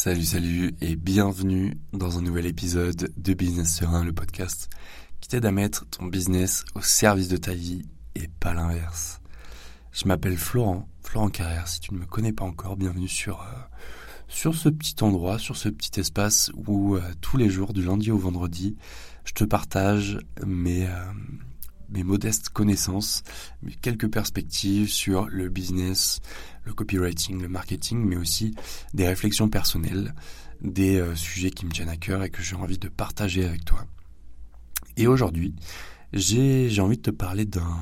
Salut, salut et bienvenue dans un nouvel épisode de Business Serein, le podcast qui t'aide à mettre ton business au service de ta vie et pas l'inverse. Je m'appelle Florent, Florent Carrère. Si tu ne me connais pas encore, bienvenue sur, euh, sur ce petit endroit, sur ce petit espace où euh, tous les jours, du lundi au vendredi, je te partage mes, euh, mes modestes connaissances, quelques perspectives sur le business, le copywriting, le marketing, mais aussi des réflexions personnelles, des euh, sujets qui me tiennent à cœur et que j'ai envie de partager avec toi. Et aujourd'hui, j'ai envie de te parler d'un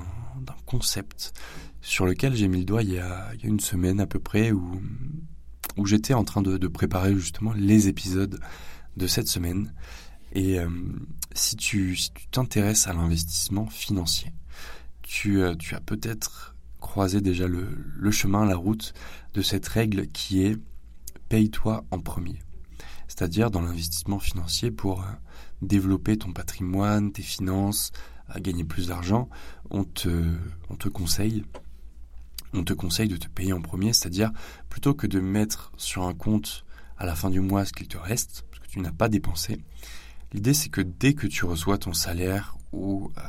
concept sur lequel j'ai mis le doigt il y, a, une semaine à peu près où, j'étais en train de préparer justement les épisodes de cette semaine. Et euh, si tu t'intéresses à l'investissement financier, tu, euh, tu as peut-être croisé déjà le, le chemin, la route de cette règle qui est paye-toi en premier. C'est-à-dire dans l'investissement financier pour euh, développer ton patrimoine, tes finances, à gagner plus d'argent, on te, on te conseille on te conseille de te payer en premier, c'est-à-dire plutôt que de mettre sur un compte à la fin du mois ce qu'il te reste, parce que tu n'as pas dépensé, L'idée, c'est que dès que tu reçois ton salaire ou euh,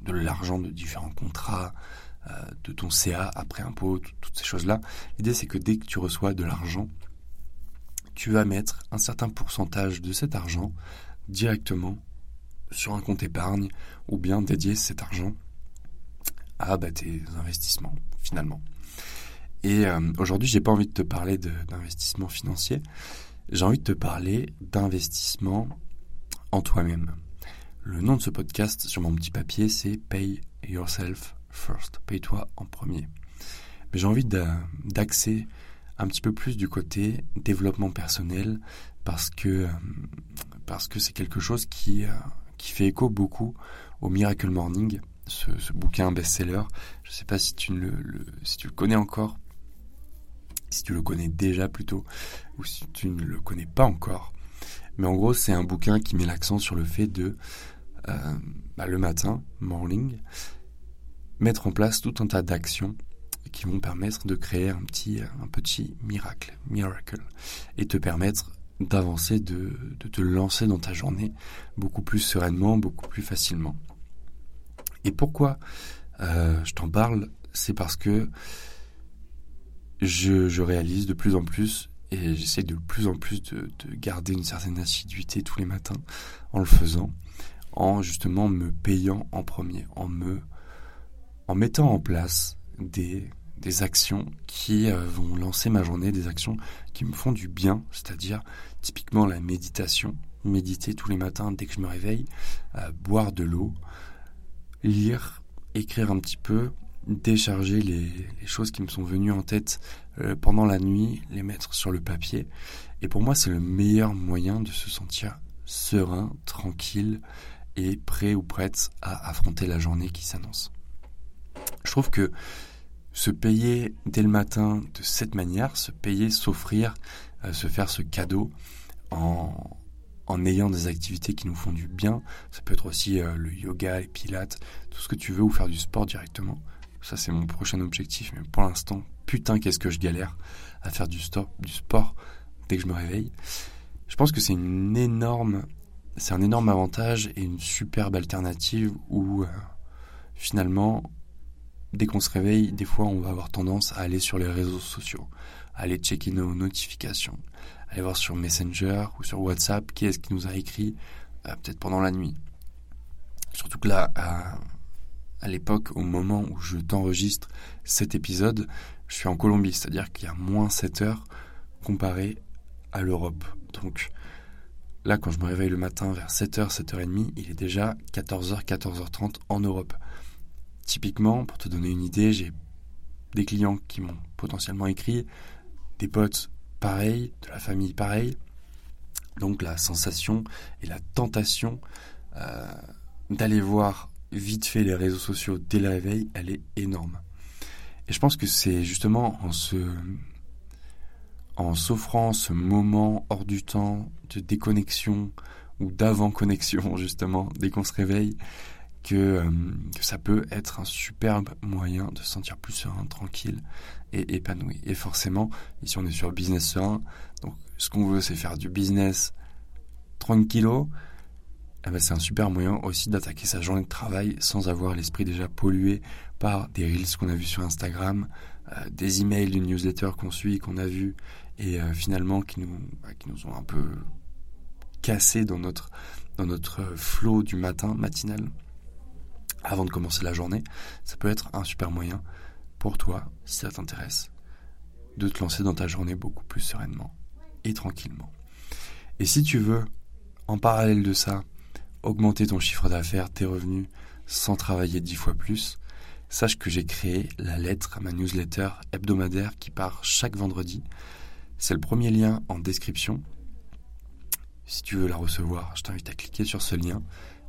de l'argent de différents contrats, euh, de ton CA après impôt, toutes ces choses-là, l'idée, c'est que dès que tu reçois de l'argent, tu vas mettre un certain pourcentage de cet argent directement sur un compte épargne ou bien dédier cet argent à bah, tes investissements finalement. Et euh, aujourd'hui, j'ai pas envie de te parler d'investissement financier. J'ai envie de te parler d'investissement en toi-même. Le nom de ce podcast sur mon petit papier, c'est Pay Yourself First. Paye-toi en premier. Mais j'ai envie d'axer un petit peu plus du côté développement personnel parce que euh, c'est quelque chose qui euh, qui fait écho beaucoup au Miracle Morning, ce, bouquin best-seller. Je ne sais pas si tu le connais encore, si tu le connais déjà plutôt, ou si tu ne le connais pas encore. Mais en gros, c'est un bouquin qui met l'accent sur le fait de, euh, bah, le matin, morning, mettre en place tout un tas d'actions qui vont permettre de créer un petit, un petit miracle, miracle, et te permettre d'avancer, de, de te lancer dans ta journée beaucoup plus sereinement, beaucoup plus facilement. Et pourquoi euh, je t'en parle? C'est parce que je, je réalise de plus en plus j'essaie de plus en plus de, garder une certaine assiduité tous les matins en le faisant, en justement me payant en premier, en me, en mettant en place des, des actions qui euh, vont lancer ma journée, des actions qui me font du bien, c'est-à-dire typiquement la méditation, méditer tous les matins dès que je me réveille, euh, boire de l'eau, lire, écrire un petit peu, décharger les, choses qui me sont venues en tête euh, pendant la nuit, les mettre sur le papier. Et pour moi, c'est le meilleur moyen de se sentir serein, tranquille et prêt ou prête à affronter la journée qui s'annonce. Je trouve que se payer dès le matin de cette manière, se payer, s'offrir, euh, se faire ce cadeau en, en ayant des activités qui nous font du bien, ça peut être aussi euh, le yoga, les pilates, tout ce que tu veux ou faire du sport directement. Ça, c'est mon prochain objectif. Mais pour l'instant, putain, qu'est-ce que je galère à faire du, stop, du sport dès que je me réveille. Je pense que c'est une énorme, c'est un énorme avantage et une superbe alternative où euh, finalement, dès qu'on se réveille, des fois, on va avoir tendance à aller sur les réseaux sociaux, à aller checker nos notifications, aller voir sur Messenger ou sur WhatsApp qui est-ce qui nous a écrit euh, peut-être pendant la nuit. Surtout que là, euh, à l'époque, au moment où je t'enregistre cet épisode, je suis en Colombie, c'est-à-dire qu'il y a moins 7 heures comparé à l'Europe. Donc là, quand je me réveille le matin vers 7h, 7h30, il est déjà 14h, 14h30 en Europe. Typiquement, pour te donner une idée, j'ai des clients qui m'ont potentiellement écrit, des potes pareils, de la famille pareil. Donc la sensation et la tentation euh, d'aller voir vite fait les réseaux sociaux dès le réveil, elle est énorme. Et je pense que c'est justement en se en s'offrant ce moment hors du temps de déconnexion ou d'avant connexion justement dès qu'on se réveille que, euh, que, ça peut être un superbe moyen de se sentir plus serein, tranquille et épanoui. Et forcément, ici on est sur business serein, donc ce qu'on veut c'est faire du business tranquillo, eh ben, c'est un super moyen aussi d'attaquer sa journée de travail sans avoir l'esprit déjà pollué par des reels qu'on a vus sur Instagram, euh, des emails d'une newsletter qu'on suit, qu'on a vu, et euh, finalement qui nous, bah, qui nous ont un peu cassé dans notre, dans notre flow du matin matinal avant de commencer la journée. Ça peut être un super moyen pour toi, si ça t'intéresse, de te lancer dans ta journée beaucoup plus sereinement et tranquillement. Et si tu veux, en parallèle de ça, augmenter ton chiffre d'affaires, tes revenus, sans travailler dix fois plus, sache que j'ai créé la lettre ma newsletter hebdomadaire qui part chaque vendredi. C'est le premier lien en description. Si tu veux la recevoir, je t'invite à cliquer sur ce lien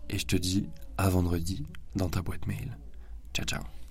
et je te dis à vendredi dans ta boîte mail. Ciao ciao